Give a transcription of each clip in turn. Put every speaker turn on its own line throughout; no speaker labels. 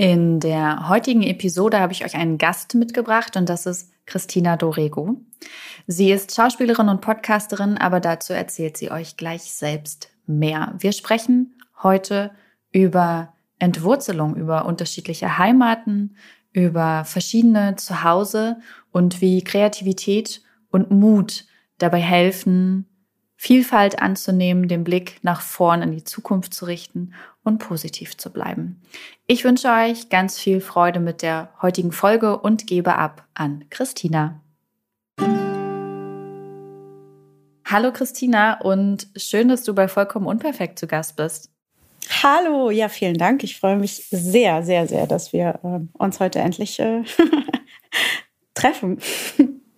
In der heutigen Episode habe ich euch einen Gast mitgebracht und das ist Christina Dorego. Sie ist Schauspielerin und Podcasterin, aber dazu erzählt sie euch gleich selbst mehr. Wir sprechen heute über Entwurzelung, über unterschiedliche Heimaten, über verschiedene Zuhause und wie Kreativität und Mut dabei helfen, Vielfalt anzunehmen, den Blick nach vorn in die Zukunft zu richten und positiv zu bleiben. Ich wünsche euch ganz viel Freude mit der heutigen Folge und gebe ab an Christina. Hallo Christina und schön, dass du bei Vollkommen Unperfekt zu Gast bist.
Hallo, ja, vielen Dank. Ich freue mich sehr, sehr, sehr, dass wir äh, uns heute endlich äh, treffen.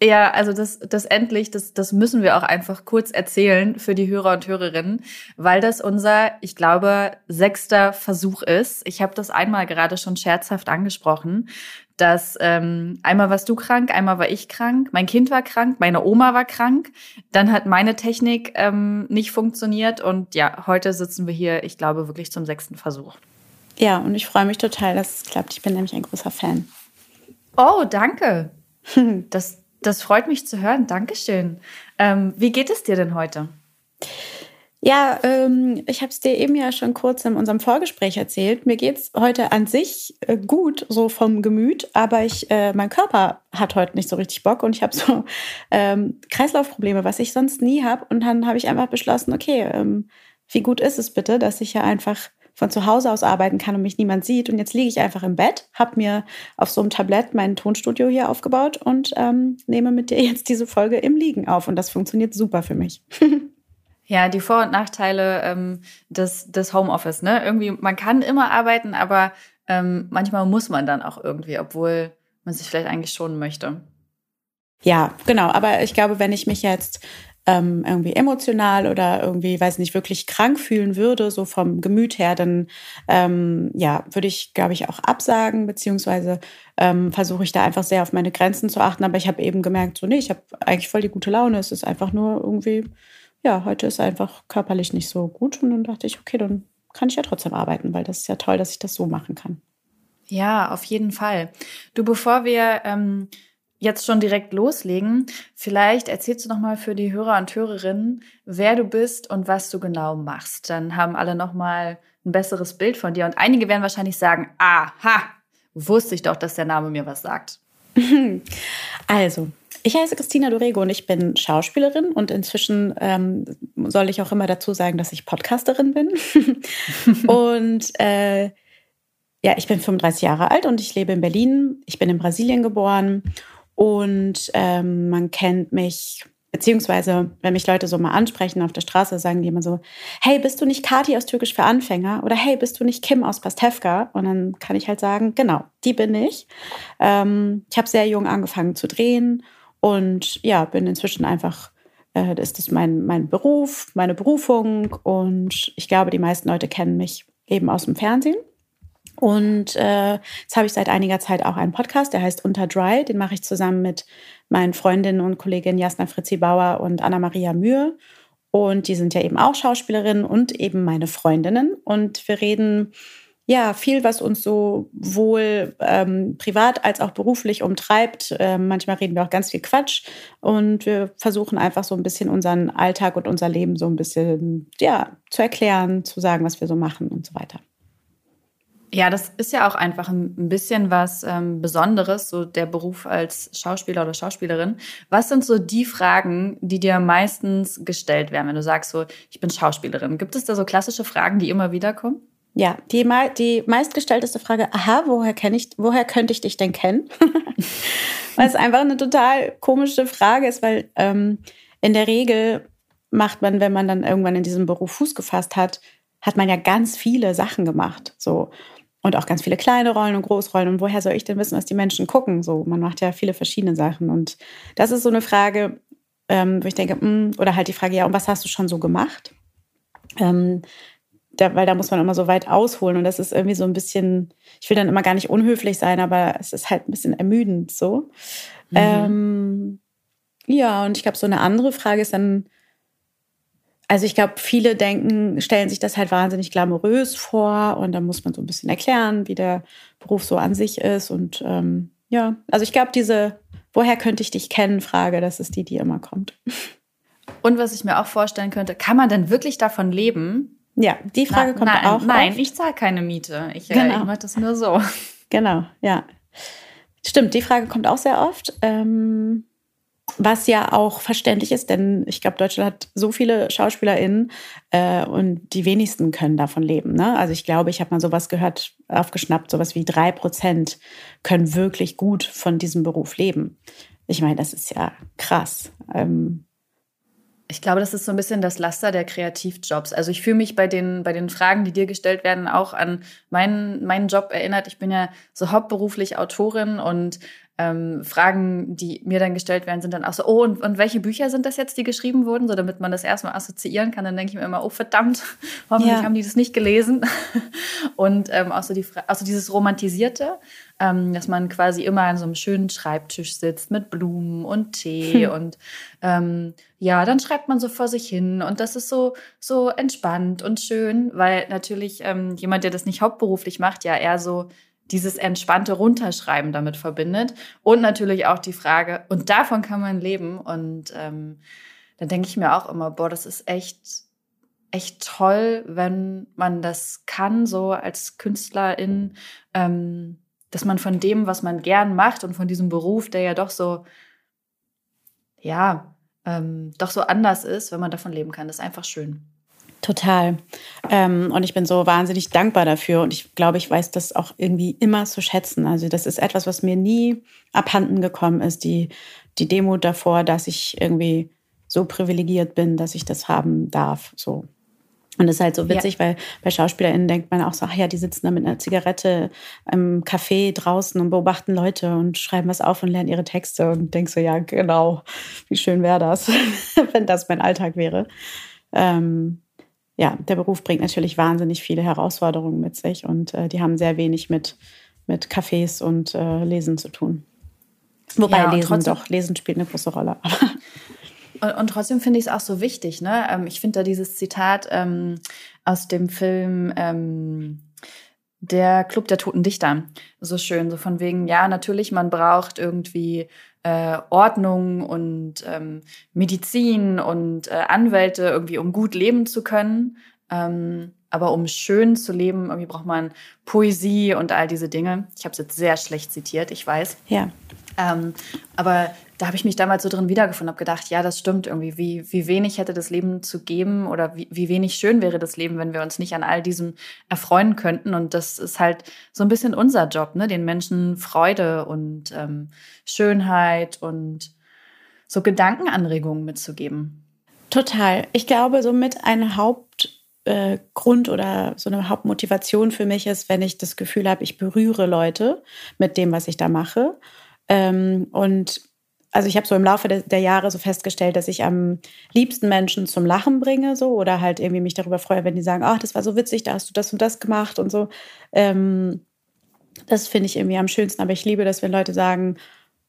Ja, also das, das endlich, das, das müssen wir auch einfach kurz erzählen für die Hörer und Hörerinnen, weil das unser, ich glaube, sechster Versuch ist. Ich habe das einmal gerade schon scherzhaft angesprochen, dass ähm, einmal warst du krank, einmal war ich krank, mein Kind war krank, meine Oma war krank, dann hat meine Technik ähm, nicht funktioniert und ja, heute sitzen wir hier, ich glaube, wirklich zum sechsten Versuch.
Ja, und ich freue mich total, dass es klappt. Ich bin nämlich ein großer Fan.
Oh, danke. Das, das freut mich zu hören. Dankeschön. Ähm, wie geht es dir denn heute?
Ja, ähm, ich habe es dir eben ja schon kurz in unserem Vorgespräch erzählt. Mir geht es heute an sich äh, gut, so vom Gemüt, aber ich, äh, mein Körper hat heute nicht so richtig Bock und ich habe so ähm, Kreislaufprobleme, was ich sonst nie habe. Und dann habe ich einfach beschlossen, okay, ähm, wie gut ist es bitte, dass ich ja einfach von zu Hause aus arbeiten kann und mich niemand sieht. Und jetzt liege ich einfach im Bett, habe mir auf so einem Tablett mein Tonstudio hier aufgebaut und ähm, nehme mit dir jetzt diese Folge im Liegen auf. Und das funktioniert super für mich.
Ja, die Vor- und Nachteile ähm, des, des Homeoffice, ne? Irgendwie, man kann immer arbeiten, aber ähm, manchmal muss man dann auch irgendwie, obwohl man sich vielleicht eigentlich schonen möchte.
Ja, genau. Aber ich glaube, wenn ich mich jetzt ähm, irgendwie emotional oder irgendwie, weiß nicht, wirklich krank fühlen würde, so vom Gemüt her, dann ähm, ja, würde ich, glaube ich, auch absagen, beziehungsweise ähm, versuche ich da einfach sehr auf meine Grenzen zu achten. Aber ich habe eben gemerkt, so, nee, ich habe eigentlich voll die gute Laune. Es ist einfach nur irgendwie, ja, heute ist einfach körperlich nicht so gut. Und dann dachte ich, okay, dann kann ich ja trotzdem arbeiten, weil das ist ja toll, dass ich das so machen kann.
Ja, auf jeden Fall. Du, bevor wir ähm, jetzt schon direkt loslegen, vielleicht erzählst du noch mal für die Hörer und Hörerinnen, wer du bist und was du genau machst. Dann haben alle noch mal ein besseres Bild von dir und einige werden wahrscheinlich sagen: "Aha, wusste ich doch, dass der Name mir was sagt."
Also, ich heiße Christina Dorego und ich bin Schauspielerin und inzwischen ähm, soll ich auch immer dazu sagen, dass ich Podcasterin bin. und äh, ja, ich bin 35 Jahre alt und ich lebe in Berlin. Ich bin in Brasilien geboren und ähm, man kennt mich, beziehungsweise wenn mich Leute so mal ansprechen auf der Straße, sagen die immer so, hey, bist du nicht Kati aus Türkisch für Anfänger? Oder hey, bist du nicht Kim aus Pastewka? Und dann kann ich halt sagen, genau, die bin ich. Ähm, ich habe sehr jung angefangen zu drehen und ja, bin inzwischen einfach, äh, ist das mein, mein Beruf, meine Berufung und ich glaube, die meisten Leute kennen mich eben aus dem Fernsehen. Und äh, jetzt habe ich seit einiger Zeit auch einen Podcast, der heißt Unter Dry. Den mache ich zusammen mit meinen Freundinnen und Kolleginnen Jasna Fritzi Bauer und Anna-Maria Mühe. Und die sind ja eben auch Schauspielerinnen und eben meine Freundinnen. Und wir reden ja viel, was uns so wohl ähm, privat als auch beruflich umtreibt. Ähm, manchmal reden wir auch ganz viel Quatsch. Und wir versuchen einfach so ein bisschen unseren Alltag und unser Leben so ein bisschen ja, zu erklären, zu sagen, was wir so machen und so weiter.
Ja, das ist ja auch einfach ein bisschen was ähm, Besonderes, so der Beruf als Schauspieler oder Schauspielerin. Was sind so die Fragen, die dir meistens gestellt werden, wenn du sagst, so, ich bin Schauspielerin? Gibt es da so klassische Fragen, die immer wieder kommen?
Ja, die, die meistgestellteste Frage, aha, woher kenne ich, woher könnte ich dich denn kennen? weil es einfach eine total komische Frage ist, weil ähm, in der Regel macht man, wenn man dann irgendwann in diesem Beruf Fuß gefasst hat, hat man ja ganz viele Sachen gemacht. So. Und auch ganz viele kleine Rollen und Großrollen. Und woher soll ich denn wissen, was die Menschen gucken? So, man macht ja viele verschiedene Sachen. Und das ist so eine Frage, ähm, wo ich denke, mh, hm, oder halt die Frage, ja, und was hast du schon so gemacht? Ähm, da, weil da muss man immer so weit ausholen und das ist irgendwie so ein bisschen, ich will dann immer gar nicht unhöflich sein, aber es ist halt ein bisschen ermüdend so. Mhm. Ähm, ja, und ich glaube, so eine andere Frage ist dann, also ich glaube, viele denken, stellen sich das halt wahnsinnig glamourös vor und dann muss man so ein bisschen erklären, wie der Beruf so an sich ist. Und ähm, ja, also ich glaube, diese Woher könnte ich dich kennen? Frage, das ist die, die immer kommt.
Und was ich mir auch vorstellen könnte, kann man denn wirklich davon leben?
Ja, die Frage Na, kommt
nein,
auch.
Nein, oft. ich zahle keine Miete. Ich, genau. äh, ich mache das nur so.
Genau, ja. Stimmt, die Frage kommt auch sehr oft. Ähm, was ja auch verständlich ist, denn ich glaube, Deutschland hat so viele SchauspielerInnen äh, und die wenigsten können davon leben. Ne? Also ich glaube, ich habe mal sowas gehört, aufgeschnappt, sowas wie drei Prozent können wirklich gut von diesem Beruf leben. Ich meine, das ist ja krass. Ähm,
ich glaube, das ist so ein bisschen das Laster der Kreativjobs. Also ich fühle mich bei den, bei den Fragen, die dir gestellt werden, auch an meinen, meinen Job erinnert. Ich bin ja so hauptberuflich Autorin und ähm, Fragen, die mir dann gestellt werden, sind dann auch so, oh, und, und welche Bücher sind das jetzt, die geschrieben wurden, so damit man das erstmal assoziieren kann. Dann denke ich mir immer, oh verdammt, hoffentlich ja. haben die das nicht gelesen. und ähm, auch so die, also dieses Romantisierte, ähm, dass man quasi immer an so einem schönen Schreibtisch sitzt mit Blumen und Tee hm. und ähm, ja, dann schreibt man so vor sich hin und das ist so so entspannt und schön, weil natürlich ähm, jemand, der das nicht hauptberuflich macht, ja eher so dieses entspannte Runterschreiben damit verbindet. Und natürlich auch die Frage, und davon kann man leben. Und ähm, dann denke ich mir auch immer, boah, das ist echt, echt toll, wenn man das kann, so als Künstlerin, ähm, dass man von dem, was man gern macht und von diesem Beruf, der ja doch so, ja, ähm, doch so anders ist, wenn man davon leben kann. Das ist einfach schön.
Total. Ähm, und ich bin so wahnsinnig dankbar dafür. Und ich glaube, ich weiß das auch irgendwie immer zu schätzen. Also das ist etwas, was mir nie abhanden gekommen ist. Die, die Demut davor, dass ich irgendwie so privilegiert bin, dass ich das haben darf. So. Und das ist halt so witzig, ja. weil bei SchauspielerInnen denkt man auch so, ach ja, die sitzen da mit einer Zigarette im Café draußen und beobachten Leute und schreiben was auf und lernen ihre Texte und denkst so, ja, genau, wie schön wäre das, wenn das mein Alltag wäre. Ähm, ja, der Beruf bringt natürlich wahnsinnig viele Herausforderungen mit sich und äh, die haben sehr wenig mit, mit Cafés und äh, Lesen zu tun. Wobei ja, Lesen trotzdem, doch, Lesen spielt eine große Rolle.
und, und, trotzdem finde ich es auch so wichtig. Ne? Ähm, ich finde da dieses Zitat ähm, aus dem Film ähm, Der Club der Toten Dichter so schön. So von wegen, ja, natürlich, man braucht irgendwie äh, Ordnung und ähm, Medizin und äh, Anwälte irgendwie, um gut leben zu können. Ähm, aber um schön zu leben, irgendwie braucht man Poesie und all diese Dinge. Ich habe es jetzt sehr schlecht zitiert, ich weiß.
Ja.
Ähm, aber da habe ich mich damals so drin wiedergefunden, habe gedacht, ja, das stimmt irgendwie. Wie, wie wenig hätte das Leben zu geben oder wie, wie wenig schön wäre das Leben, wenn wir uns nicht an all diesem erfreuen könnten. Und das ist halt so ein bisschen unser Job, ne? den Menschen Freude und ähm, Schönheit und so Gedankenanregungen mitzugeben.
Total. Ich glaube, somit ein Hauptgrund äh, oder so eine Hauptmotivation für mich ist, wenn ich das Gefühl habe, ich berühre Leute mit dem, was ich da mache. Ähm, und also ich habe so im Laufe der, der, Jahre so festgestellt, dass ich am liebsten Menschen zum Lachen bringe, so oder halt irgendwie mich darüber freue, wenn die sagen, ach, das war so witzig, da hast du das und das gemacht und so. Ähm, das finde ich irgendwie am schönsten. Aber ich liebe das, wenn Leute sagen,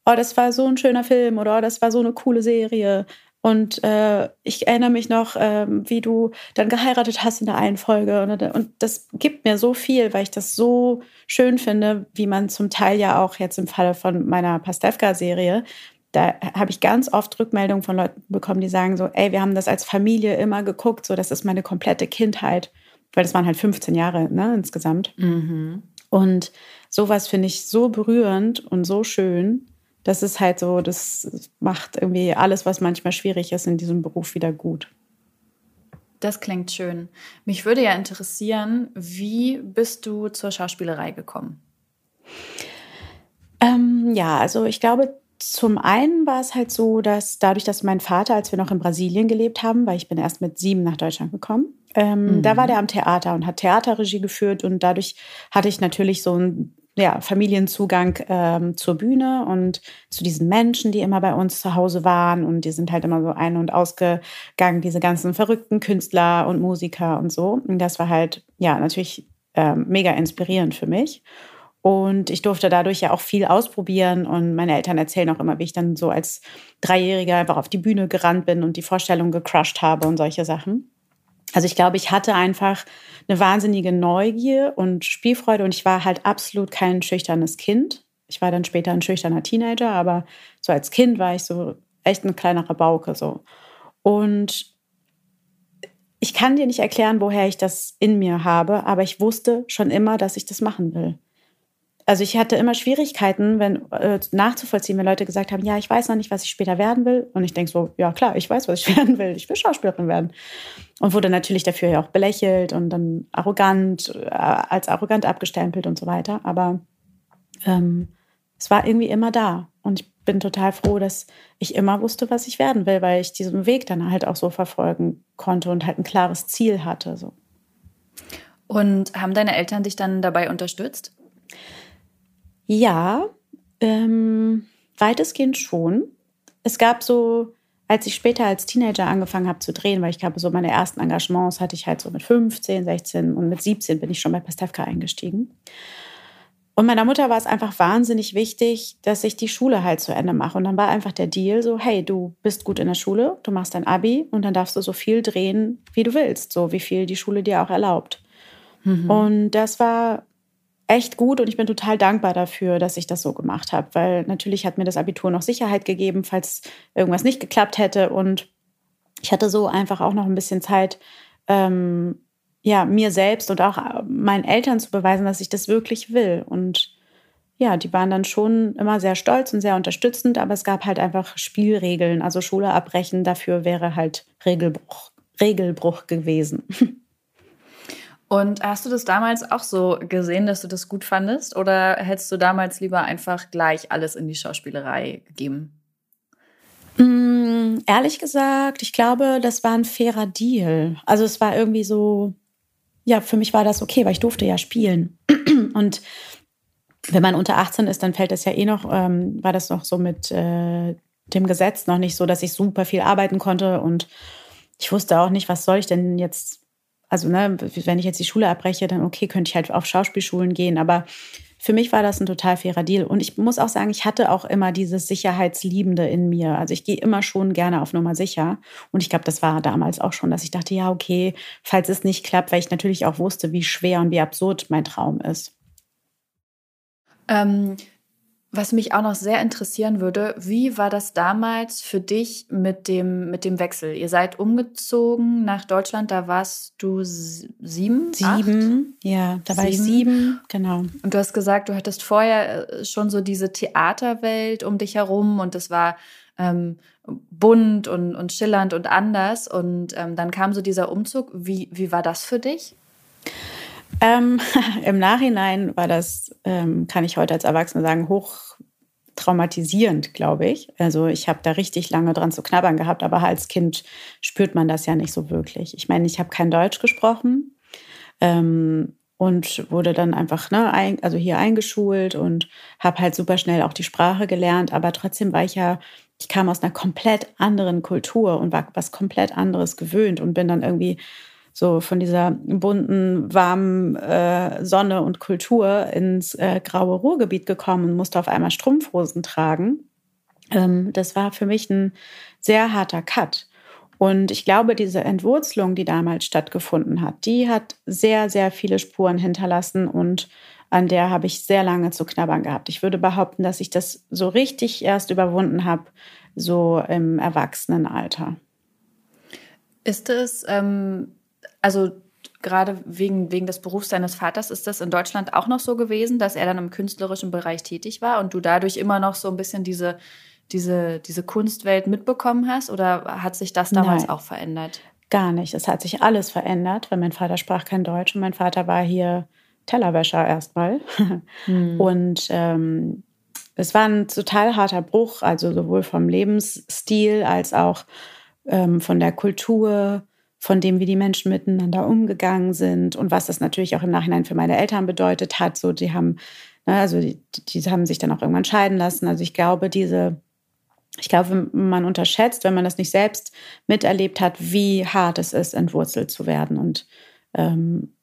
oh, das war so ein schöner Film oder oh, das war so eine coole Serie. Und äh, ich erinnere mich noch, äh, wie du dann geheiratet hast in der einen Folge. Und, und, das gibt mir so viel, weil ich das so schön finde, wie man zum Teil ja auch jetzt im Falle von meiner Pastewka-Serie da habe ich ganz oft Rückmeldungen von Leuten bekommen, die sagen so, ey, wir haben das als Familie immer geguckt, so das ist meine komplette Kindheit, weil das waren halt 15 Jahre ne, insgesamt. Mhm. Und sowas finde ich so berührend und so schön. Das ist halt so, das macht irgendwie alles, was manchmal schwierig ist in diesem Beruf, wieder gut.
Das klingt schön. Mich würde ja interessieren, wie bist du zur Schauspielerei gekommen?
Ähm, ja, also ich glaube, zum einen war es halt so, dass dadurch, dass mein Vater, als wir noch in Brasilien gelebt haben, weil ich bin erst mit sieben nach Deutschland gekommen, Ähm, mhm. Da war der am Theater und hat Theaterregie geführt und dadurch hatte ich natürlich so einen ja, Familienzugang ähm, zur Bühne und zu diesen Menschen, die immer bei uns zu Hause waren und die sind halt immer so ein- und ausgegangen, diese ganzen verrückten Künstler und Musiker und so. Und das war halt, ja, natürlich ähm, mega inspirierend für mich. Und ich durfte dadurch ja auch viel ausprobieren. Und meine Eltern erzählen auch immer, wie ich dann so als Dreijähriger einfach auf die Bühne gerannt bin und die Vorstellung gecrushed habe und solche Sachen. Also ich glaube, ich hatte einfach eine wahnsinnige Neugier und Spielfreude und ich war halt absolut kein schüchternes Kind. Ich war dann später ein schüchterner Teenager, aber so als Kind war ich so echt ein kleiner Rabauke so. Und ich kann dir nicht erklären, woher ich das in mir habe, aber ich wusste schon immer, dass ich das machen will also ich hatte immer Schwierigkeiten, wenn äh, nachzuvollziehen, wenn Leute gesagt haben, ja, ich weiß noch nicht, was ich später werden will. Und ich denke so, ja klar, ich weiß, was ich werden will. Ich will Schauspielerin werden. Und wurde natürlich dafür ja auch belächelt und dann arrogant, äh, als arrogant abgestempelt und so weiter. Aber ähm, es war irgendwie immer da. Und ich bin total froh, dass ich immer wusste, was ich werden will, weil ich diesen Weg dann halt auch so verfolgen konnte und halt ein klares Ziel hatte. So.
Und haben deine Eltern dich dann dabei unterstützt?
Ja, ähm, weitestgehend schon. Es gab so, als ich später als Teenager angefangen habe zu drehen, weil ich glaube, so meine ersten Engagements hatte ich halt so mit 15, 16 und mit 17 bin ich schon bei Pastewka eingestiegen. Und meiner Mutter war es einfach wahnsinnig wichtig, dass ich die Schule halt zu Ende mache. Und dann war einfach der Deal so, hey, du bist gut in der Schule, du machst dein Abi und dann darfst du so viel drehen, wie du willst, so wie viel die Schule dir auch erlaubt. Mhm. Und das war echt gut und ich bin total dankbar dafür, dass ich das so gemacht habe, weil natürlich hat mir das Abitur noch Sicherheit gegeben, falls irgendwas nicht geklappt hätte und ich hatte so einfach auch noch ein bisschen Zeit, ähm, ja, mir selbst und auch äh, meinen Eltern zu beweisen, dass ich das wirklich will. Und ja, die waren dann schon immer sehr stolz und sehr unterstützend, aber es gab halt einfach Spielregeln. Also Schule abbrechen, dafür wäre halt Regelbruch, Regelbruch gewesen.
Und hast du das damals auch so gesehen, dass du das gut fandest? Oder hättest du damals lieber einfach gleich alles in die Schauspielerei gegeben?
Mm, ehrlich gesagt, ich glaube, das war ein fairer Deal. Also es war irgendwie so, ja, für mich war das okay, weil ich durfte ja spielen. Und wenn man unter 18 ist, dann fällt das ja eh noch, ähm, war das noch so mit äh, dem Gesetz noch nicht so, dass ich super viel arbeiten konnte und ich wusste auch nicht, was soll ich denn jetzt also, ne, wenn ich jetzt die Schule abbreche, dann okay, könnte ich halt auf Schauspielschulen gehen. Aber für mich war das ein total fairer Deal. Und ich muss auch sagen, ich hatte auch immer dieses Sicherheitsliebende in mir. Also ich gehe immer schon gerne auf Nummer sicher. Und ich glaube, das war damals auch schon, dass ich dachte, ja, okay, falls es nicht klappt, weil ich natürlich auch wusste, wie schwer und wie absurd mein Traum ist.
Ähm, was mich auch noch sehr interessieren würde, wie war das damals für dich mit dem, mit dem Wechsel? Ihr seid umgezogen nach Deutschland, da warst du sieben?
Sieben, acht? ja, da war sieben. ich sieben, genau.
Und du hast gesagt, du hattest vorher äh, schon so diese Theaterwelt um dich herum und es war ähm, bunt und, und schillernd und anders. Und ähm, dann kam so dieser Umzug. Wie, wie war das für dich?
Ähm, Im Nachhinein war das, ähm, kann ich heute als Erwachsene sagen, hoch traumatisierend, glaube ich. Also ich habe da richtig lange dran zu knabbern gehabt, aber als Kind spürt man das ja nicht so wirklich. Ich meine, ich habe kein Deutsch gesprochen ähm, und wurde dann einfach ne, ein, also hier eingeschult und habe halt super schnell auch die Sprache gelernt, aber trotzdem war ich ja ich kam aus einer komplett anderen Kultur und war was komplett anderes gewöhnt und bin dann irgendwie so von dieser bunten, warmen äh, Sonne und Kultur ins äh, graue Ruhrgebiet gekommen und musste auf einmal Strumpfhosen tragen. Ähm, das war für mich ein sehr harter Cut. Und ich glaube, diese Entwurzelung, die damals stattgefunden hat, die hat sehr, sehr viele Spuren hinterlassen und an der habe ich sehr lange zu knabbern gehabt. Ich würde behaupten, dass ich das so richtig erst überwunden habe, so im Erwachsenenalter.
Ist es ähm, also gerade wegen, wegen des Berufs seines Vaters, ist das in Deutschland auch noch so gewesen, dass er dann im künstlerischen Bereich tätig war und du dadurch immer noch so ein bisschen diese, diese, diese Kunstwelt mitbekommen hast? Oder hat sich das damals Nein, auch verändert?
Gar nicht. Es hat sich alles verändert, weil mein Vater sprach kein Deutsch und mein Vater war hier Tellerwäscher erstmal. Hm. Und ähm, es war ein total harter Bruch, also sowohl vom Lebensstil als auch ähm, von der Kultur von dem, wie die Menschen miteinander umgegangen sind und was das natürlich auch im Nachhinein für meine Eltern bedeutet hat. So, die haben, ne, also die, die haben sich dann auch irgendwann scheiden lassen. Also ich glaube, diese, ich glaube, man unterschätzt, wenn man das nicht selbst miterlebt hat, wie hart es ist, entwurzelt zu werden und ähm,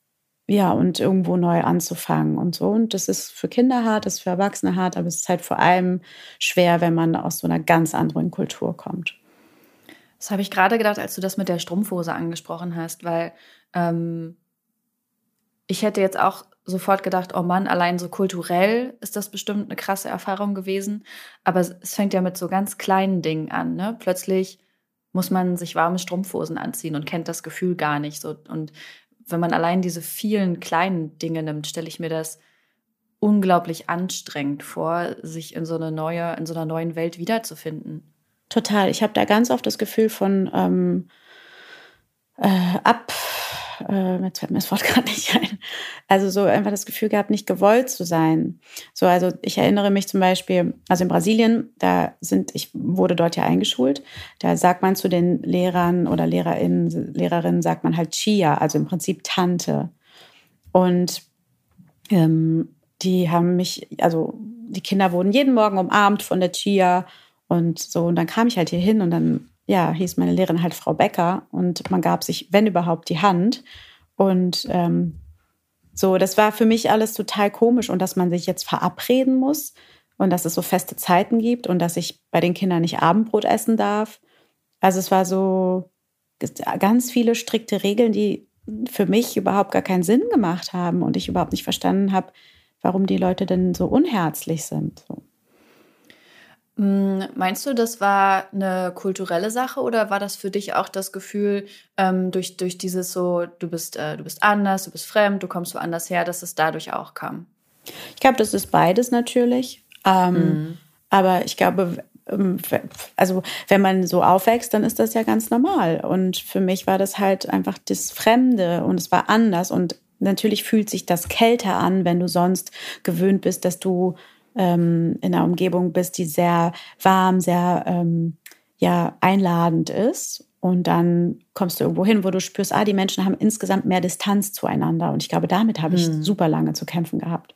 ja, und irgendwo neu anzufangen und so. Und das ist für Kinder hart, das ist für Erwachsene hart, aber es ist halt vor allem schwer, wenn man aus so einer ganz anderen Kultur kommt.
Das habe ich gerade gedacht, als du das mit der Strumpfhose angesprochen hast, weil ähm, ich hätte jetzt auch sofort gedacht, oh Mann, allein so kulturell ist das bestimmt eine krasse Erfahrung gewesen. Aber es fängt ja mit so ganz kleinen Dingen an. Ne? Plötzlich muss man sich warme Strumpfhosen anziehen und kennt das Gefühl gar nicht. So. Und wenn man allein diese vielen kleinen Dinge nimmt, stelle ich mir das unglaublich anstrengend vor, sich in so eine neue, in so einer neuen Welt wiederzufinden.
Total. Ich habe da ganz oft das Gefühl von ähm, äh, ab äh, jetzt fällt mir das Wort gerade nicht ein. Also so einfach das Gefühl gehabt, nicht gewollt zu sein. So, also ich erinnere mich zum Beispiel, also in Brasilien, da sind, ich wurde dort ja eingeschult, da sagt man zu den Lehrern oder LehrerInnen, Lehrerinnen sagt man halt Chia, also im Prinzip Tante. Und ähm, die haben mich, also die Kinder wurden jeden Morgen umarmt von der Chia und so. Und dann kam ich halt hier hin und dann ja, hieß meine Lehrerin halt Frau Becker und man gab sich, wenn überhaupt, die Hand. Und ähm, so, das war für mich alles total komisch und dass man sich jetzt verabreden muss und dass es so feste Zeiten gibt und dass ich bei den Kindern nicht Abendbrot essen darf. Also es war so ganz viele strikte Regeln, die für mich überhaupt gar keinen Sinn gemacht haben und ich überhaupt nicht verstanden habe, warum die Leute denn so unherzlich sind. So.
Hm, meinst du, das war eine kulturelle Sache oder war das für dich auch das Gefühl, ähm, durch, durch dieses so, du bist, äh, du bist anders, du bist fremd, du kommst woanders her, dass es dadurch auch kam?
Ich glaube, das ist beides natürlich. Ähm, mhm. Aber ich glaube, ähm, also wenn man so aufwächst, dann ist das ja ganz normal. Und für mich war das halt einfach das Fremde und es war anders. Und natürlich fühlt sich das kälter an, wenn du sonst gewöhnt bist, dass du ähm, in einer Umgebung bist, die sehr warm, sehr ähm, ja, einladend ist. Und dann kommst du irgendwo hin, wo du spürst, ah, die Menschen haben insgesamt mehr Distanz zueinander. Und ich glaube, damit habe ich hm. super lange zu kämpfen gehabt.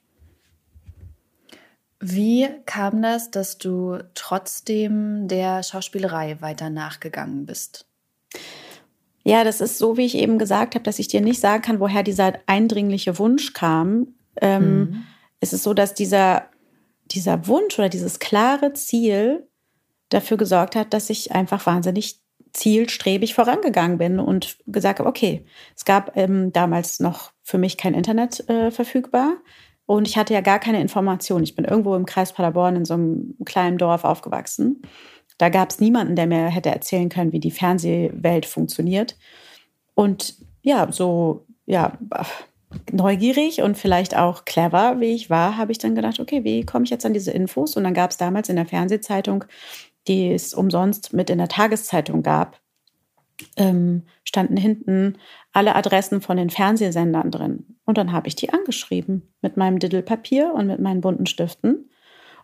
Wie kam das, dass du trotzdem der Schauspielerei weiter nachgegangen bist?
Ja, das ist so, wie ich eben gesagt habe, dass ich dir nicht sagen kann, woher dieser eindringliche Wunsch kam. Ähm, mhm. Es ist so, dass dieser dieser Wunsch oder dieses klare Ziel dafür gesorgt hat, dass ich einfach wahnsinnig zielstrebig vorangegangen bin und gesagt habe, okay, es gab ähm, damals noch für mich kein Internet äh, verfügbar und ich hatte ja gar keine Information. Ich bin irgendwo im Kreis Paderborn in so einem kleinen Dorf aufgewachsen. Da gab es niemanden, der mir hätte erzählen können, wie die Fernsehwelt funktioniert. Und ja, so, ja, neugierig und vielleicht auch clever, wie ich war, habe ich dann gedacht, okay, wie komme ich jetzt an diese Infos? Und dann gab es damals in der Fernsehzeitung, die es umsonst mit in der Tageszeitung gab, ähm, standen hinten alle Adressen von den Fernsehsendern drin. Und dann habe ich die angeschrieben mit meinem Diddelpapier und mit meinen bunten Stiften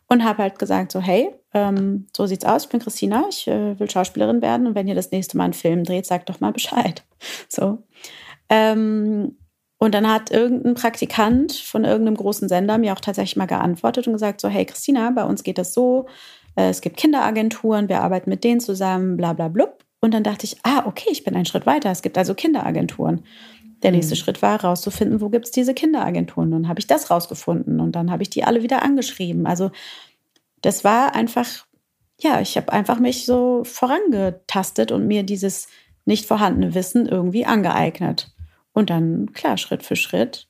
und habe halt gesagt, so hey, ähm, so sieht's aus, ich bin Christina, ich äh, will Schauspielerin werden und wenn ihr das nächste Mal einen Film dreht, sagt doch mal Bescheid. So. Ähm, und dann hat irgendein Praktikant von irgendeinem großen Sender mir auch tatsächlich mal geantwortet und gesagt, so, hey Christina, bei uns geht das so, äh, es gibt Kinderagenturen, wir arbeiten mit denen zusammen, bla bla blub. Und dann dachte ich, ah, okay, ich bin einen Schritt weiter. Es gibt also Kinderagenturen. Der nächste mhm. Schritt war herauszufinden, wo gibt es diese Kinderagenturen. Und dann habe ich das rausgefunden und dann habe ich die alle wieder angeschrieben. Also das war einfach, ja, ich habe einfach mich so vorangetastet und mir dieses nicht vorhandene Wissen irgendwie angeeignet. Und dann, klar, Schritt für Schritt.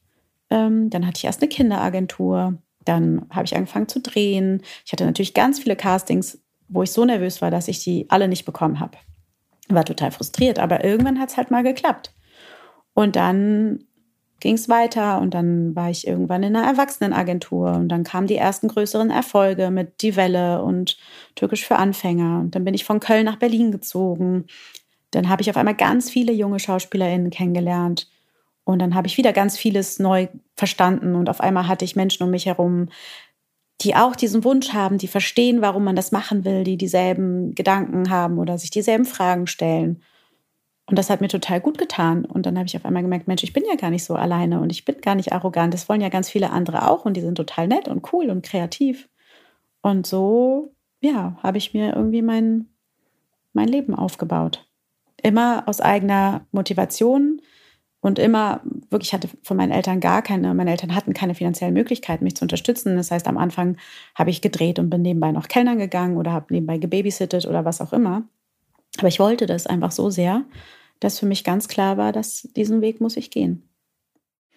Ähm, dann hatte ich erst eine Kinderagentur. Dann habe ich angefangen zu drehen. Ich hatte natürlich ganz viele Castings, wo ich so nervös war, dass ich die alle nicht bekommen habe. War total frustriert, aber irgendwann hat es halt mal geklappt. Und dann ging es weiter und dann war ich irgendwann in einer Erwachsenenagentur und dann kamen die ersten größeren Erfolge mit Die Welle und Türkisch für Anfänger. Und dann bin ich von Köln nach Berlin gezogen, dann habe ich auf einmal ganz viele junge SchauspielerInnen kennengelernt. Und dann habe ich wieder ganz vieles neu verstanden. Und auf einmal hatte ich Menschen um mich herum, die auch diesen Wunsch haben, die verstehen, warum man das machen will, die dieselben Gedanken haben oder sich dieselben Fragen stellen. Und das hat mir total gut getan. Und dann habe ich auf einmal gemerkt, Mensch, ich bin ja gar nicht so alleine und ich bin gar nicht arrogant. Das wollen ja ganz viele andere auch und die sind total nett und cool und kreativ. Und so, ja, habe ich mir irgendwie mein, mein Leben aufgebaut. Immer aus eigener Motivation und immer wirklich hatte von meinen Eltern gar keine, meine Eltern hatten keine finanziellen Möglichkeiten, mich zu unterstützen. Das heißt, am Anfang habe ich gedreht und bin nebenbei noch Kellnern gegangen oder habe nebenbei gebabysittet oder was auch immer. Aber ich wollte das einfach so sehr, dass für mich ganz klar war, dass diesen Weg muss ich gehen.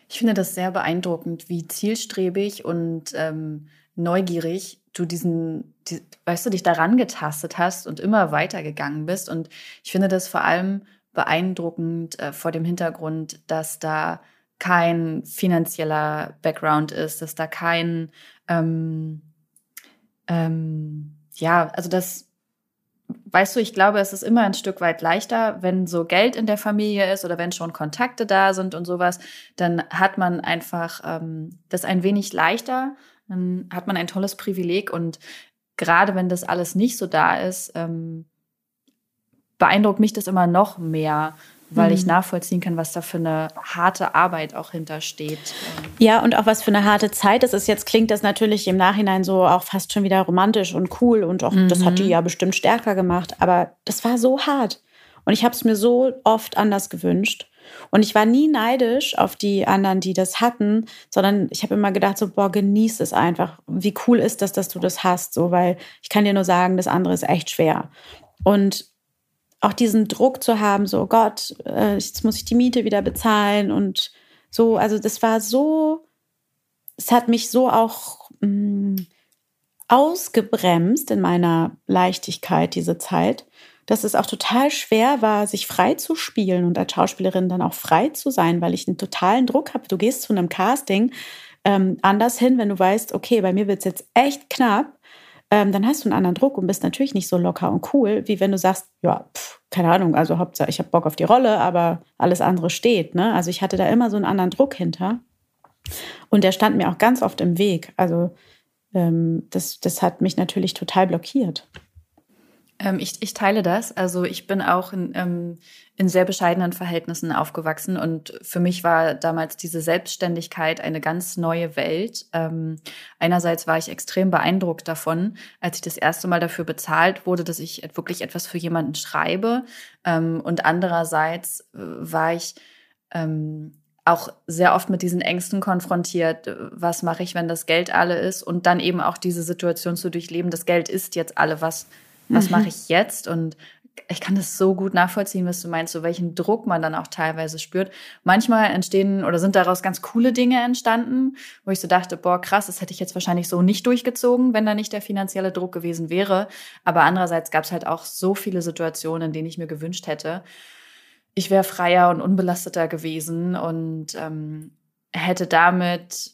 Ich finde das sehr beeindruckend, wie zielstrebig und ähm, neugierig du diesen, die, weißt du, dich daran getastet hast und immer weitergegangen bist. Und ich finde das vor allem beeindruckend äh, vor dem Hintergrund, dass da kein finanzieller Background ist, dass da kein, ähm, ähm, ja, also das, weißt du, ich glaube, es ist immer ein Stück weit leichter, wenn so Geld in der Familie ist oder wenn schon Kontakte da sind und sowas, dann hat man einfach ähm, das ein wenig leichter, dann hat man ein tolles Privileg und gerade wenn das alles nicht so da ist, ähm, beeindruckt mich das immer noch mehr, weil mhm. ich nachvollziehen kann, was da für eine harte Arbeit auch hintersteht.
Ja, und auch was für eine harte Zeit es ist. Jetzt klingt das natürlich im Nachhinein so auch fast schon wieder romantisch und cool und auch mhm. das hat die mhm. ja bestimmt stärker gemacht, aber das war so hart. Und ich habe es mir so oft anders gewünscht. Und ich war nie neidisch auf die anderen, die das hatten, sondern ich habe immer gedacht, so, boah, genieß es einfach. Wie cool ist das, dass du das hast, so, weil ich kann dir nur sagen, das andere ist echt schwer. Und auch diesen Druck zu haben, so Gott, äh, jetzt muss ich die Miete wieder bezahlen und so, also das war so, es hat mich so auch mh, mm, ausgebremst in meiner Leichtigkeit diese Zeit, dass es auch total schwer war, sich frei zu spielen und als Schauspielerin dann auch frei zu sein, weil ich einen totalen Druck habe. Du gehst zu einem Casting ähm, anders hin, wenn du weißt, okay, bei mir wird es jetzt echt knapp ähm, dann hast du einen anderen Druck und bist natürlich nicht so locker und cool, wie wenn du sagst, ja, pff, keine Ahnung, also Hauptsache, ich habe Bock auf die Rolle, aber alles andere steht. Ne? Also ich hatte da immer so einen anderen Druck hinter. Und der stand mir auch ganz oft im Weg. Also ähm, das, das hat mich natürlich total blockiert.
Ähm, ich, ich teile das. Also ich bin auch in, ähm, in sehr bescheidenen Verhältnissen aufgewachsen und für mich war damals diese Selbstständigkeit eine ganz neue Welt. Ähm, einerseits war ich extrem beeindruckt davon, als ich das erste Mal dafür bezahlt wurde, dass ich wirklich etwas für jemanden schreibe. Ähm, und andererseits äh, war ich ähm, auch sehr oft mit diesen Ängsten konfrontiert. Was mache ich, wenn das Geld alle ist? Und dann eben auch diese Situation zu durchleben, das Geld ist jetzt alle. Was was mhm. mache ich jetzt? Und ich kann das so gut nachvollziehen, was du meinst, so welchen Druck man dann auch teilweise spürt. Manchmal entstehen oder sind daraus ganz coole Dinge entstanden, wo ich so dachte, boah, krass, das hätte ich jetzt wahrscheinlich so nicht durchgezogen, wenn da nicht der finanzielle Druck gewesen wäre. Aber andererseits gab es halt auch so viele Situationen, in denen ich mir gewünscht hätte, ich wäre freier und unbelasteter gewesen und ähm, hätte damit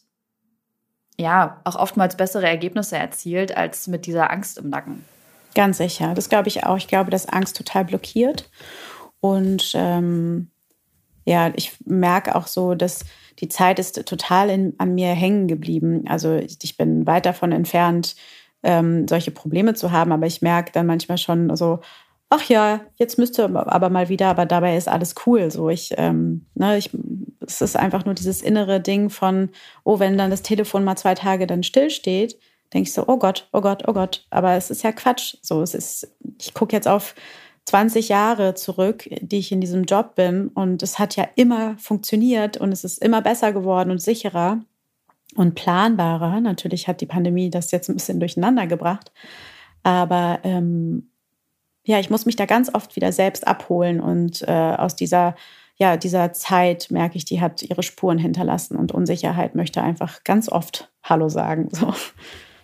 ja auch oftmals bessere Ergebnisse erzielt als mit dieser Angst im Nacken.
Ganz sicher. Das glaube ich auch. Ich glaube, dass Angst total blockiert. Und ähm, ja, ich merke auch so, dass die Zeit ist total in, an mir hängen geblieben. Also ich, bin weit davon entfernt, ähm, solche Probleme zu haben, aber ich merke dann manchmal schon so, ach ja, jetzt müsste aber mal wieder, aber dabei ist alles cool. So, ich, ähm, ne, ich, es ist einfach nur dieses innere Ding von, oh, wenn dann das Telefon mal zwei Tage dann stillsteht, denke ich so, oh Gott, oh Gott, oh Gott. Aber es ist ja Quatsch. So, es ist, ich gucke jetzt auf 20 Jahre zurück, die ich in diesem Job bin und es hat ja immer funktioniert und es ist immer besser geworden und sicherer und planbarer. Natürlich hat die Pandemie das jetzt ein bisschen durcheinander gebracht, aber ähm, ja, ich muss mich da ganz oft wieder selbst abholen und äh, aus dieser ja, dieser Zeit merke ich, die hat ihre Spuren hinterlassen und Unsicherheit möchte einfach ganz oft Hallo sagen. So.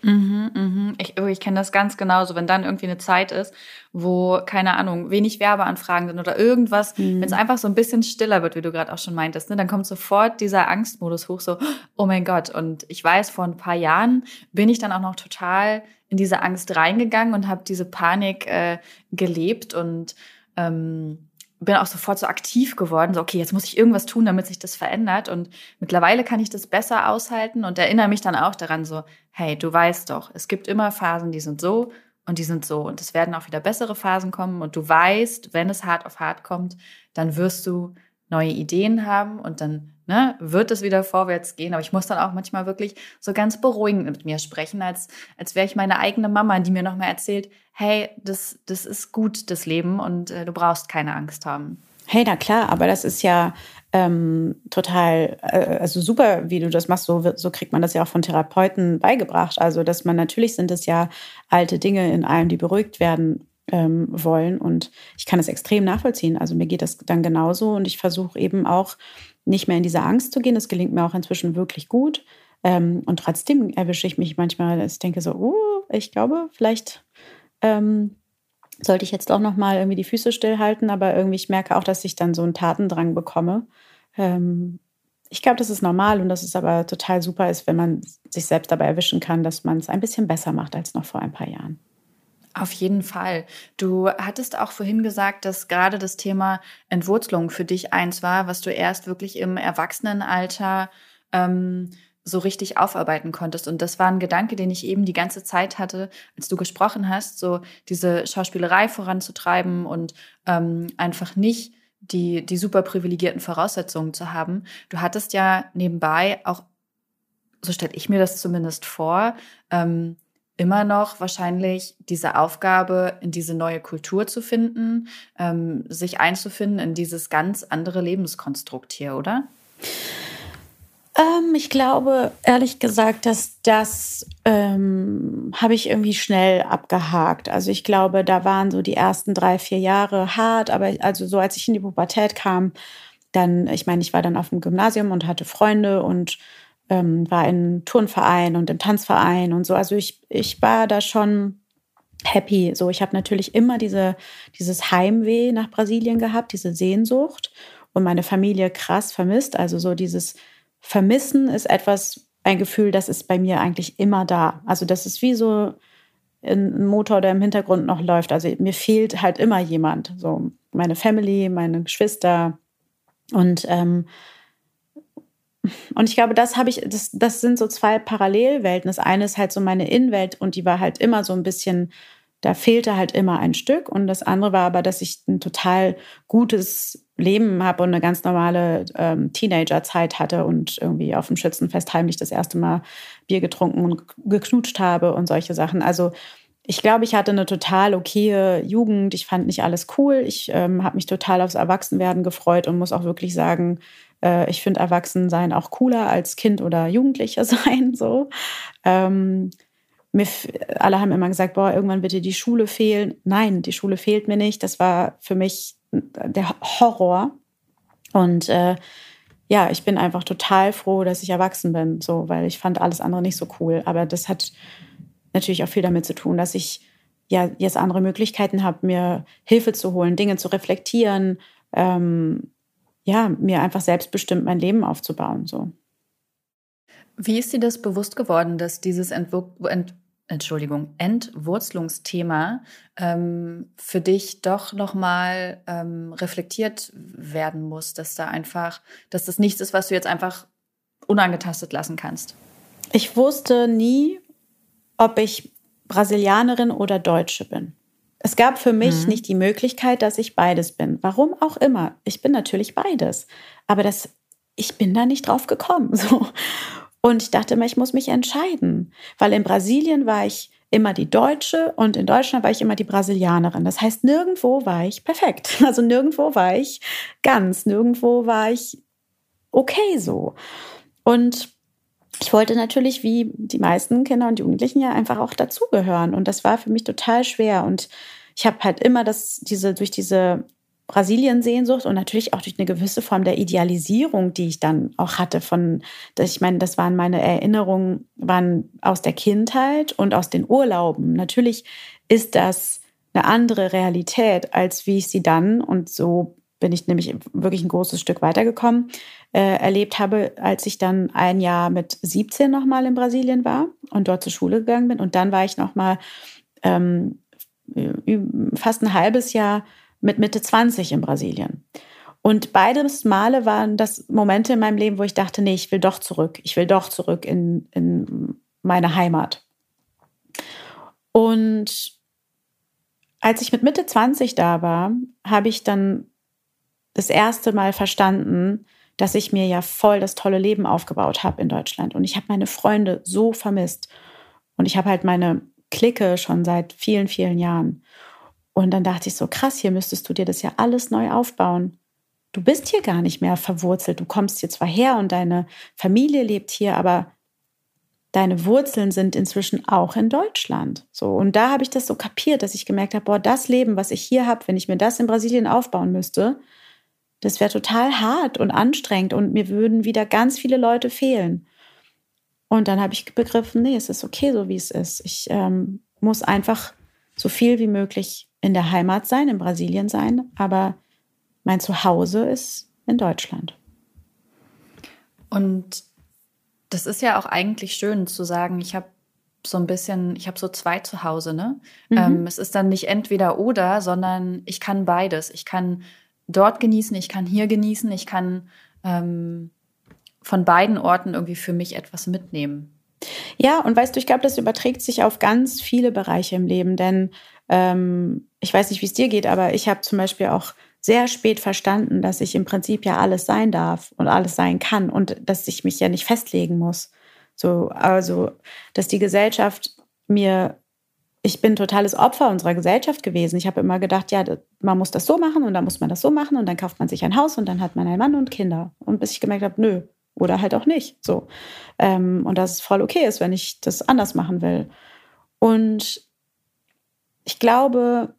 Mhm, mhm. Ich, oh, ich kenne das ganz genauso, wenn dann irgendwie eine Zeit ist, wo, keine Ahnung, wenig Werbeanfragen sind oder irgendwas, mhm. wenn es einfach so ein bisschen stiller wird, wie du gerade auch schon meintest, ne, dann kommt sofort dieser Angstmodus hoch, so, oh mein Gott. Und ich weiß, vor ein paar Jahren bin ich dann auch noch total in diese Angst reingegangen und habe diese Panik äh, gelebt und ähm, bin auch sofort so aktiv geworden, so okay, jetzt muss ich irgendwas tun, damit sich das verändert. Und mittlerweile kann ich das besser aushalten und erinnere mich dann auch daran, so, hey, du weißt doch, es gibt immer Phasen, die sind so und die sind so. Und es werden auch wieder bessere Phasen kommen. Und du weißt, wenn es hart auf hart kommt, dann wirst du neue Ideen haben und dann ne, wird es wieder vorwärts gehen. Aber ich muss dann auch manchmal wirklich so ganz beruhigend mit mir sprechen, als, als wäre ich meine eigene Mama, die mir nochmal erzählt, hey, das, das ist gut, das Leben und äh, du brauchst keine Angst haben.
Hey, na klar, aber das ist ja ähm, total, äh, also super, wie du das machst. So, so kriegt man das ja auch von Therapeuten beigebracht. Also, dass man natürlich sind es ja alte Dinge in einem, die beruhigt werden ähm, wollen. Und ich kann es extrem nachvollziehen. Also mir geht das dann genauso und ich versuche eben auch nicht mehr in diese Angst zu gehen. Das gelingt mir auch inzwischen wirklich gut. Ähm, und trotzdem erwische ich mich manchmal, dass ich denke so, oh, ich glaube, vielleicht ähm, sollte ich jetzt auch noch mal irgendwie die Füße stillhalten, aber irgendwie ich merke auch, dass ich dann so einen Tatendrang bekomme. Ähm, ich glaube, das ist normal und dass es aber total super ist, wenn man sich selbst dabei erwischen kann, dass man es ein bisschen besser macht als noch vor ein paar Jahren.
Auf jeden Fall. Du hattest auch vorhin gesagt, dass gerade das Thema Entwurzelung für dich eins war, was du erst wirklich im Erwachsenenalter ähm, so richtig aufarbeiten konntest. Und das war ein Gedanke, den ich eben die ganze Zeit hatte, als du gesprochen hast, so diese Schauspielerei voranzutreiben und ähm, einfach nicht die, die super privilegierten Voraussetzungen zu haben. Du hattest ja nebenbei auch, so stelle ich mir das zumindest vor, ähm, immer noch wahrscheinlich diese Aufgabe, in diese neue Kultur zu finden, ähm, sich einzufinden in dieses ganz andere Lebenskonstrukt hier, oder?
Ähm, ich glaube, ehrlich gesagt, dass das ähm, habe ich irgendwie schnell abgehakt. Also ich glaube, da waren so die ersten drei, vier Jahre hart, aber also so als ich in die Pubertät kam, dann, ich meine, ich war dann auf dem Gymnasium und hatte Freunde und ähm, war im Turnverein und im Tanzverein und so. Also ich, ich war da schon happy. So, ich habe natürlich immer diese, dieses Heimweh nach Brasilien gehabt, diese Sehnsucht und meine Familie krass vermisst. Also so dieses Vermissen ist etwas, ein Gefühl, das ist bei mir eigentlich immer da. Also das ist wie so ein Motor, der im Hintergrund noch läuft. Also mir fehlt halt immer jemand. So meine Family, meine Geschwister. Und, ähm, und ich glaube, das habe ich, das, das sind so zwei Parallelwelten. Das eine ist halt so meine Innenwelt und die war halt immer so ein bisschen da fehlte halt immer ein Stück. Und das andere war aber, dass ich ein total gutes Leben habe und eine ganz normale ähm, Teenagerzeit hatte und irgendwie auf dem Schützenfest heimlich das erste Mal Bier getrunken und geknutscht habe und solche Sachen. Also ich glaube, ich hatte eine total okaye Jugend. Ich fand nicht alles cool. Ich ähm, habe mich total aufs Erwachsenwerden gefreut und muss auch wirklich sagen, äh, ich finde Erwachsensein auch cooler als Kind oder Jugendlicher sein. So. Ähm, mir, alle haben immer gesagt, boah, irgendwann wird dir die Schule fehlen. Nein, die Schule fehlt mir nicht. Das war für mich der Horror. Und äh, ja, ich bin einfach total froh, dass ich erwachsen bin, so, weil ich fand alles andere nicht so cool. Aber das hat natürlich auch viel damit zu tun, dass ich ja jetzt andere Möglichkeiten habe, mir Hilfe zu holen, Dinge zu reflektieren, ähm, ja, mir einfach selbstbestimmt mein Leben aufzubauen. So.
Wie ist dir das bewusst geworden, dass dieses Entwurf, Ent Entschuldigung, Entwurzelungsthema ähm, für dich doch nochmal ähm, reflektiert werden muss, dass da einfach, dass das nichts ist, was du jetzt einfach unangetastet lassen kannst?
Ich wusste nie, ob ich Brasilianerin oder Deutsche bin. Es gab für mich mhm. nicht die Möglichkeit, dass ich beides bin. Warum auch immer. Ich bin natürlich beides. Aber das, ich bin da nicht drauf gekommen. So. Und ich dachte immer, ich muss mich entscheiden, weil in Brasilien war ich immer die Deutsche und in Deutschland war ich immer die Brasilianerin. Das heißt, nirgendwo war ich perfekt. Also nirgendwo war ich ganz, nirgendwo war ich okay so. Und ich wollte natürlich, wie die meisten Kinder und Jugendlichen ja einfach auch dazugehören. Und das war für mich total schwer. Und ich habe halt immer das, diese, durch diese Brasilien-Sehnsucht und natürlich auch durch eine gewisse Form der Idealisierung, die ich dann auch hatte von, ich meine, das waren meine Erinnerungen, waren aus der Kindheit und aus den Urlauben. Natürlich ist das eine andere Realität, als wie ich sie dann, und so bin ich nämlich wirklich ein großes Stück weitergekommen, äh, erlebt habe, als ich dann ein Jahr mit 17 nochmal in Brasilien war und dort zur Schule gegangen bin. Und dann war ich nochmal ähm, fast ein halbes Jahr mit Mitte 20 in Brasilien. Und beides Male waren das Momente in meinem Leben, wo ich dachte, nee, ich will doch zurück. Ich will doch zurück in, in meine Heimat. Und als ich mit Mitte 20 da war, habe ich dann das erste Mal verstanden, dass ich mir ja voll das tolle Leben aufgebaut habe in Deutschland. Und ich habe meine Freunde so vermisst. Und ich habe halt meine Clique schon seit vielen, vielen Jahren. Und dann dachte ich so, krass, hier müsstest du dir das ja alles neu aufbauen. Du bist hier gar nicht mehr verwurzelt. Du kommst hier zwar her und deine Familie lebt hier, aber deine Wurzeln sind inzwischen auch in Deutschland. So und da habe ich das so kapiert, dass ich gemerkt habe, boah, das Leben, was ich hier habe, wenn ich mir das in Brasilien aufbauen müsste, das wäre total hart und anstrengend und mir würden wieder ganz viele Leute fehlen. Und dann habe ich begriffen, nee, es ist okay, so wie es ist. Ich ähm, muss einfach so viel wie möglich in der Heimat sein, in Brasilien sein, aber mein Zuhause ist in Deutschland.
Und das ist ja auch eigentlich schön zu sagen, ich habe so ein bisschen, ich habe so zwei zu Hause, ne? Mhm. Ähm, es ist dann nicht entweder oder, sondern ich kann beides. Ich kann dort genießen, ich kann hier genießen, ich kann ähm, von beiden Orten irgendwie für mich etwas mitnehmen.
Ja, und weißt du, ich glaube, das überträgt sich auf ganz viele Bereiche im Leben, denn ähm, ich weiß nicht, wie es dir geht, aber ich habe zum Beispiel auch sehr spät verstanden, dass ich im Prinzip ja alles sein darf und alles sein kann und dass ich mich ja nicht festlegen muss. So, also, dass die Gesellschaft mir ich bin totales Opfer unserer Gesellschaft gewesen. Ich habe immer gedacht, ja, man muss das so machen und dann muss man das so machen und dann kauft man sich ein Haus und dann hat man einen Mann und Kinder. Und bis ich gemerkt habe, nö, oder halt auch nicht. So. Ähm, und dass es voll okay ist, wenn ich das anders machen will. Und ich glaube,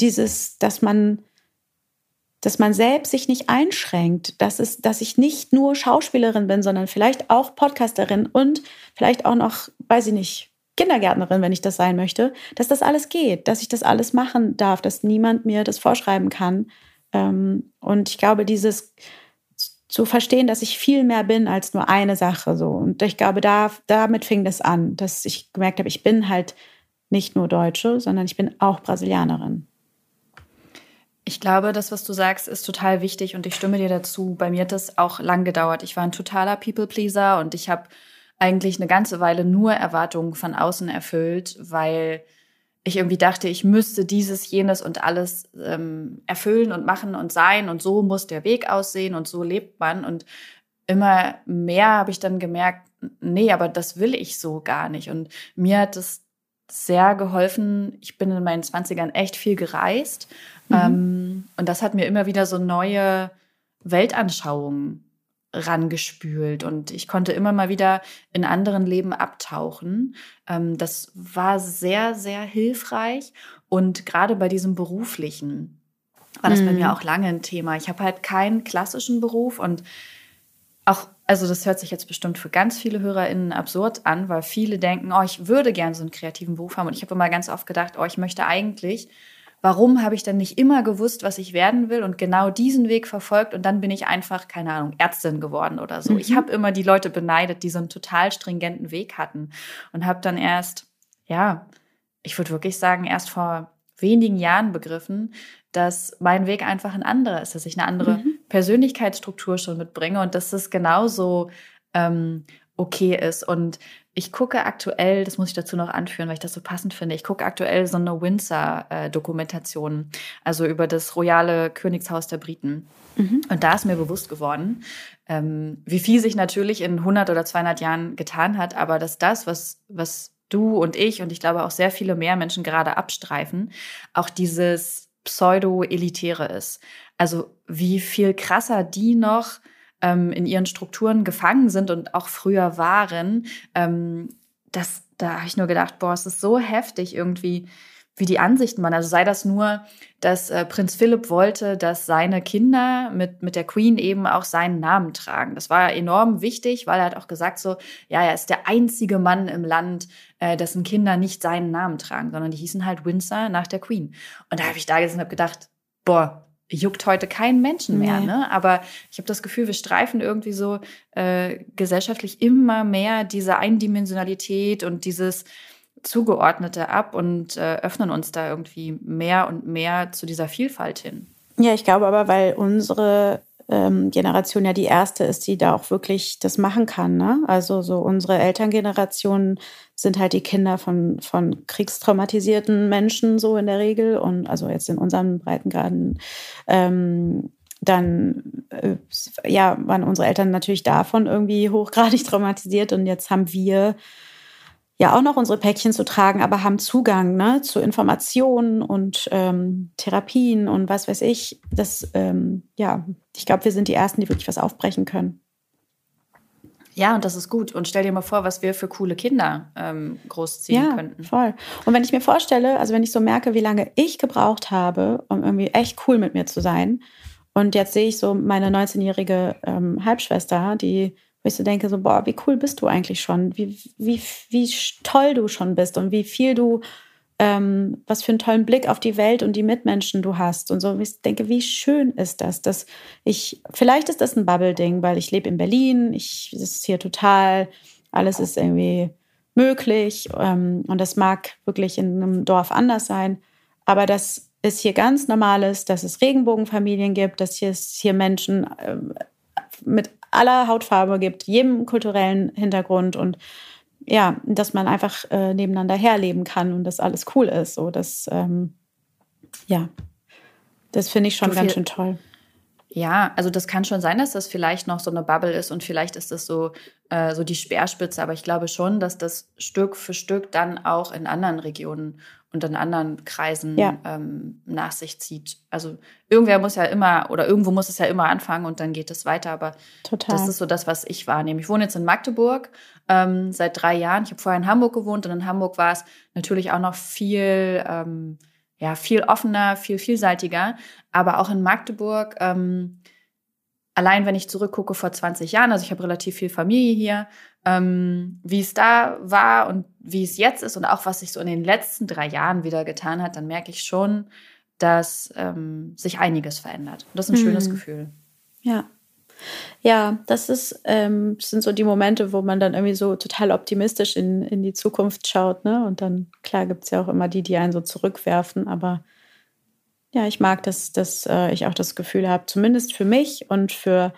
dieses, dass man, dass man selbst sich nicht einschränkt, dass, es, dass ich nicht nur Schauspielerin bin, sondern vielleicht auch Podcasterin und vielleicht auch noch, weiß ich nicht, Kindergärtnerin, wenn ich das sein möchte, dass das alles geht, dass ich das alles machen darf, dass niemand mir das vorschreiben kann. Ähm, und ich glaube, dieses zu verstehen, dass ich viel mehr bin als nur eine Sache so. Und ich glaube, da, damit fing das an, dass ich gemerkt habe, ich bin halt nicht nur Deutsche, sondern ich bin auch Brasilianerin.
Ich glaube, das, was du sagst, ist total wichtig und ich stimme dir dazu. Bei mir hat das auch lang gedauert. Ich war ein totaler People-Pleaser und ich habe eigentlich eine ganze Weile nur Erwartungen von außen erfüllt, weil ich irgendwie dachte, ich müsste dieses, jenes und alles ähm, erfüllen und machen und sein und so muss der Weg aussehen und so lebt man. Und immer mehr habe ich dann gemerkt, nee, aber das will ich so gar nicht. Und mir hat es sehr geholfen. Ich bin in meinen Zwanzigern echt viel gereist. Mhm. Ähm, und das hat mir immer wieder so neue Weltanschauungen rangespült und ich konnte immer mal wieder in anderen Leben abtauchen. Ähm, das war sehr, sehr hilfreich und gerade bei diesem beruflichen war das mhm. bei mir mhm. auch lange ein Thema. Ich habe halt keinen klassischen Beruf und auch, also das hört sich jetzt bestimmt für ganz viele HörerInnen absurd an, weil viele denken, oh, ich würde gerne so einen kreativen Beruf haben und ich habe immer ganz oft gedacht, oh, ich möchte eigentlich warum habe ich dann nicht immer gewusst, was ich werden will und genau diesen Weg verfolgt und dann bin ich einfach, keine Ahnung, Ärztin geworden oder so. Mhm. Ich habe immer die Leute beneidet, die so einen total stringenten Weg hatten und habe dann erst, ja, ich würde wirklich sagen, erst vor wenigen Jahren begriffen, dass mein Weg einfach ein anderer ist, dass ich eine andere mhm. Persönlichkeitsstruktur schon mitbringe und dass es genauso ähm, okay ist. Und ich gucke aktuell, das muss ich dazu noch anführen, weil ich das so passend finde, ich gucke aktuell so eine Windsor-Dokumentation, also über das royale Königshaus der Briten. Mhm. Und da ist mir bewusst geworden, ähm, wie viel sich natürlich in 100 oder 200 Jahren getan hat, aber dass das, was, was du und ich und ich glaube auch sehr viele mehr Menschen gerade abstreifen, auch dieses Pseudo-Elitäre ist. Also wie viel krasser die noch ähm, in ihren Strukturen gefangen sind und auch früher waren, ähm, das, da habe ich nur gedacht, boah, es ist so heftig irgendwie, wie die Ansichten waren. Also sei das nur, dass äh, Prinz Philipp wollte, dass seine Kinder mit, mit der Queen eben auch seinen Namen tragen. Das war enorm wichtig, weil er hat auch gesagt so, ja, er ist der einzige Mann im Land, äh, dessen Kinder nicht seinen Namen tragen, sondern die hießen halt Windsor nach der Queen. Und da habe ich da gesessen und habe gedacht, boah, juckt heute keinen Menschen mehr. Nee. Ne? Aber ich habe das Gefühl, wir streifen irgendwie so äh, gesellschaftlich immer mehr diese Eindimensionalität und dieses Zugeordnete ab und äh, öffnen uns da irgendwie mehr und mehr zu dieser Vielfalt hin.
Ja, ich glaube aber, weil unsere ähm, Generation ja die erste ist, die da auch wirklich das machen kann. Ne? Also so unsere Elterngeneration sind halt die Kinder von, von kriegstraumatisierten Menschen so in der Regel und also jetzt in unseren Breitengraden ähm, dann äh, ja waren unsere Eltern natürlich davon irgendwie hochgradig traumatisiert und jetzt haben wir ja auch noch unsere Päckchen zu tragen, aber haben Zugang ne, zu Informationen und ähm, Therapien und was weiß ich. Das, ähm, ja, ich glaube, wir sind die Ersten, die wirklich was aufbrechen können.
Ja, und das ist gut. Und stell dir mal vor, was wir für coole Kinder ähm, großziehen ja, könnten.
Voll. Und wenn ich mir vorstelle, also wenn ich so merke, wie lange ich gebraucht habe, um irgendwie echt cool mit mir zu sein, und jetzt sehe ich so meine 19-jährige ähm, Halbschwester, die wo ich so denke, so, boah, wie cool bist du eigentlich schon? Wie, wie, wie toll du schon bist und wie viel du, ähm, was für einen tollen Blick auf die Welt und die Mitmenschen du hast. Und so, ich denke, wie schön ist das, dass ich, vielleicht ist das ein Bubble-Ding, weil ich lebe in Berlin, ich, es ist hier total, alles ist irgendwie möglich ähm, und das mag wirklich in einem Dorf anders sein, aber dass es hier ganz normal ist, dass es Regenbogenfamilien gibt, dass es hier Menschen äh, mit aller Hautfarbe gibt, jedem kulturellen Hintergrund und ja, dass man einfach äh, nebeneinander herleben kann und dass alles cool ist. So, das, ähm, ja, das finde ich schon du ganz schön toll.
Ja, also das kann schon sein, dass das vielleicht noch so eine Bubble ist und vielleicht ist das so, äh, so die Speerspitze, aber ich glaube schon, dass das Stück für Stück dann auch in anderen Regionen und in anderen Kreisen ja. ähm, nach sich zieht. Also irgendwer muss ja immer oder irgendwo muss es ja immer anfangen und dann geht es weiter. Aber Total. das ist so das, was ich wahrnehme. Ich wohne jetzt in Magdeburg ähm, seit drei Jahren. Ich habe vorher in Hamburg gewohnt und in Hamburg war es natürlich auch noch viel, ähm, ja, viel offener, viel vielseitiger. Aber auch in Magdeburg ähm, allein wenn ich zurückgucke vor 20 Jahren, also ich habe relativ viel Familie hier, ähm, wie es da war und wie es jetzt ist und auch was sich so in den letzten drei Jahren wieder getan hat, dann merke ich schon, dass ähm, sich einiges verändert. Und das ist ein mhm. schönes Gefühl.
Ja. Ja, das ist, ähm, sind so die Momente, wo man dann irgendwie so total optimistisch in, in die Zukunft schaut, ne? Und dann, klar, gibt es ja auch immer die, die einen so zurückwerfen, aber ja, ich mag, dass, dass äh, ich auch das Gefühl habe, zumindest für mich und für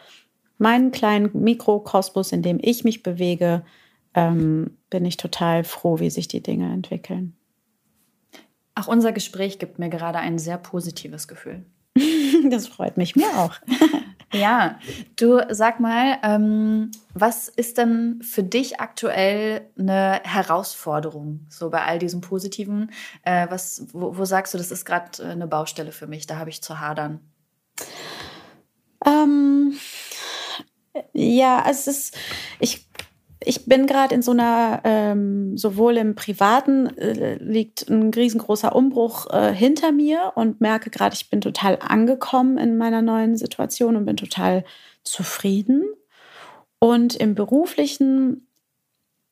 meinen kleinen Mikrokosmos, in dem ich mich bewege, ähm, bin ich total froh, wie sich die Dinge entwickeln.
Auch unser Gespräch gibt mir gerade ein sehr positives Gefühl.
das freut mich mir auch.
ja, du sag mal, ähm, was ist denn für dich aktuell eine Herausforderung, so bei all diesem Positiven? Äh, was, wo, wo, sagst du, das ist gerade äh, eine Baustelle für mich, da habe ich zu hadern?
Ähm, ja, es ist, ich ich bin gerade in so einer, ähm, sowohl im Privaten äh, liegt ein riesengroßer Umbruch äh, hinter mir und merke gerade, ich bin total angekommen in meiner neuen Situation und bin total zufrieden. Und im beruflichen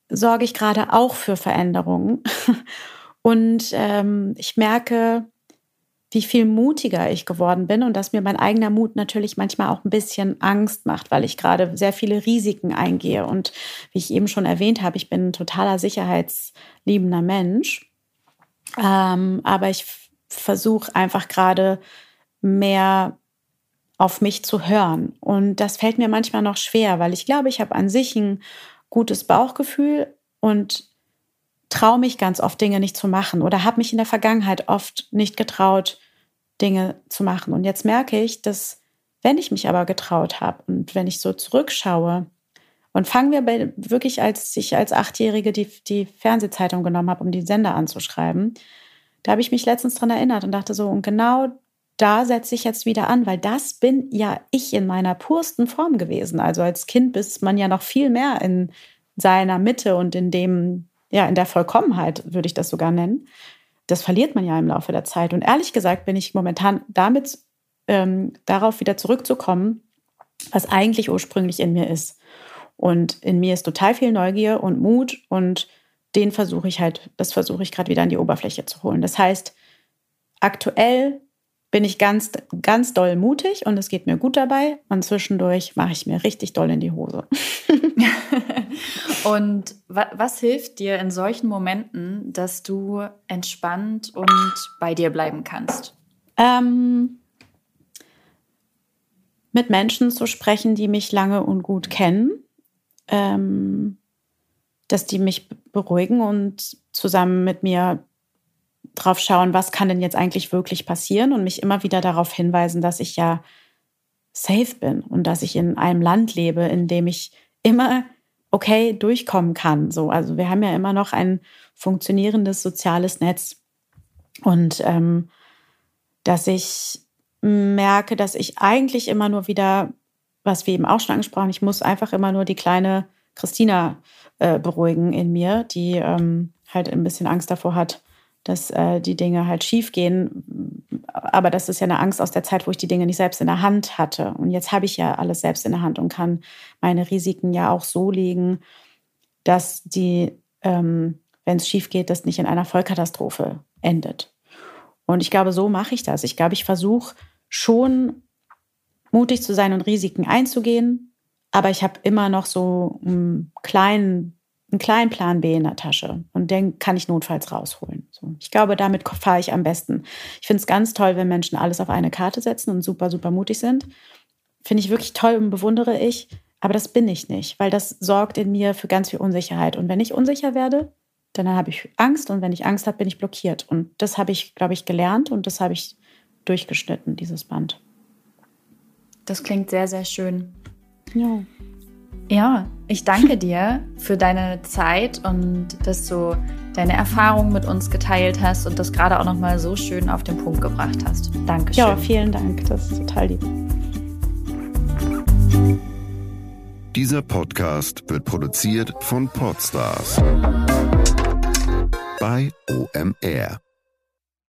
sorge ich gerade auch für Veränderungen. und ähm, ich merke, wie viel mutiger ich geworden bin und dass mir mein eigener Mut natürlich manchmal auch ein bisschen Angst macht, weil ich gerade sehr viele Risiken eingehe. Und wie ich eben schon erwähnt habe, ich bin ein totaler sicherheitsliebender Mensch. Ähm, aber ich versuche einfach gerade mehr auf mich zu hören. Und das fällt mir manchmal noch schwer, weil ich glaube, ich habe an sich ein gutes Bauchgefühl und traue mich ganz oft Dinge nicht zu machen oder habe mich in der Vergangenheit oft nicht getraut, Dinge zu machen. Und jetzt merke ich, dass wenn ich mich aber getraut habe und wenn ich so zurückschaue und fangen wir bei, wirklich, als ich als Achtjährige die, die Fernsehzeitung genommen habe, um die Sender anzuschreiben, da habe ich mich letztens dran erinnert und dachte so, und genau da setze ich jetzt wieder an, weil das bin ja ich in meiner pursten Form gewesen. Also als Kind ist man ja noch viel mehr in seiner Mitte und in dem, ja, in der Vollkommenheit, würde ich das sogar nennen das verliert man ja im Laufe der Zeit. Und ehrlich gesagt bin ich momentan damit ähm, darauf wieder zurückzukommen, was eigentlich ursprünglich in mir ist. Und in mir ist total viel Neugier und Mut und den versuche ich halt, das versuche ich gerade wieder an die Oberfläche zu holen. Das heißt, aktuell bin ich ganz, ganz doll mutig und es geht mir gut dabei. Und zwischendurch mache ich mir richtig doll in die Hose.
und wa was hilft dir in solchen Momenten, dass du entspannt und bei dir bleiben kannst?
Ähm, mit Menschen zu sprechen, die mich lange und gut kennen, ähm, dass die mich beruhigen und zusammen mit mir drauf schauen, was kann denn jetzt eigentlich wirklich passieren und mich immer wieder darauf hinweisen, dass ich ja safe bin und dass ich in einem Land lebe, in dem ich immer okay durchkommen kann. So, also wir haben ja immer noch ein funktionierendes soziales Netz und ähm, dass ich merke, dass ich eigentlich immer nur wieder, was wir eben auch schon angesprochen, ich muss einfach immer nur die kleine Christina äh, beruhigen in mir, die ähm, halt ein bisschen Angst davor hat, dass äh, die Dinge halt schief gehen. Aber das ist ja eine Angst aus der Zeit, wo ich die Dinge nicht selbst in der Hand hatte. Und jetzt habe ich ja alles selbst in der Hand und kann meine Risiken ja auch so legen, dass die, ähm, wenn es schief geht, das nicht in einer Vollkatastrophe endet. Und ich glaube, so mache ich das. Ich glaube, ich versuche schon mutig zu sein und Risiken einzugehen, aber ich habe immer noch so einen kleinen einen kleinen Plan B in der Tasche und den kann ich notfalls rausholen. So, ich glaube, damit fahre ich am besten. Ich finde es ganz toll, wenn Menschen alles auf eine Karte setzen und super, super mutig sind. Finde ich wirklich toll und bewundere ich. Aber das bin ich nicht, weil das sorgt in mir für ganz viel Unsicherheit. Und wenn ich unsicher werde, dann habe ich Angst. Und wenn ich Angst habe, bin ich blockiert. Und das habe ich, glaube ich, gelernt und das habe ich durchgeschnitten, dieses Band.
Das klingt sehr, sehr schön.
Ja.
Ja, ich danke dir für deine Zeit und dass du deine Erfahrungen mit uns geteilt hast und das gerade auch nochmal so schön auf den Punkt gebracht hast. Dankeschön.
Ja, vielen Dank. Das ist total lieb.
Dieser Podcast wird produziert von Podstars bei OMR.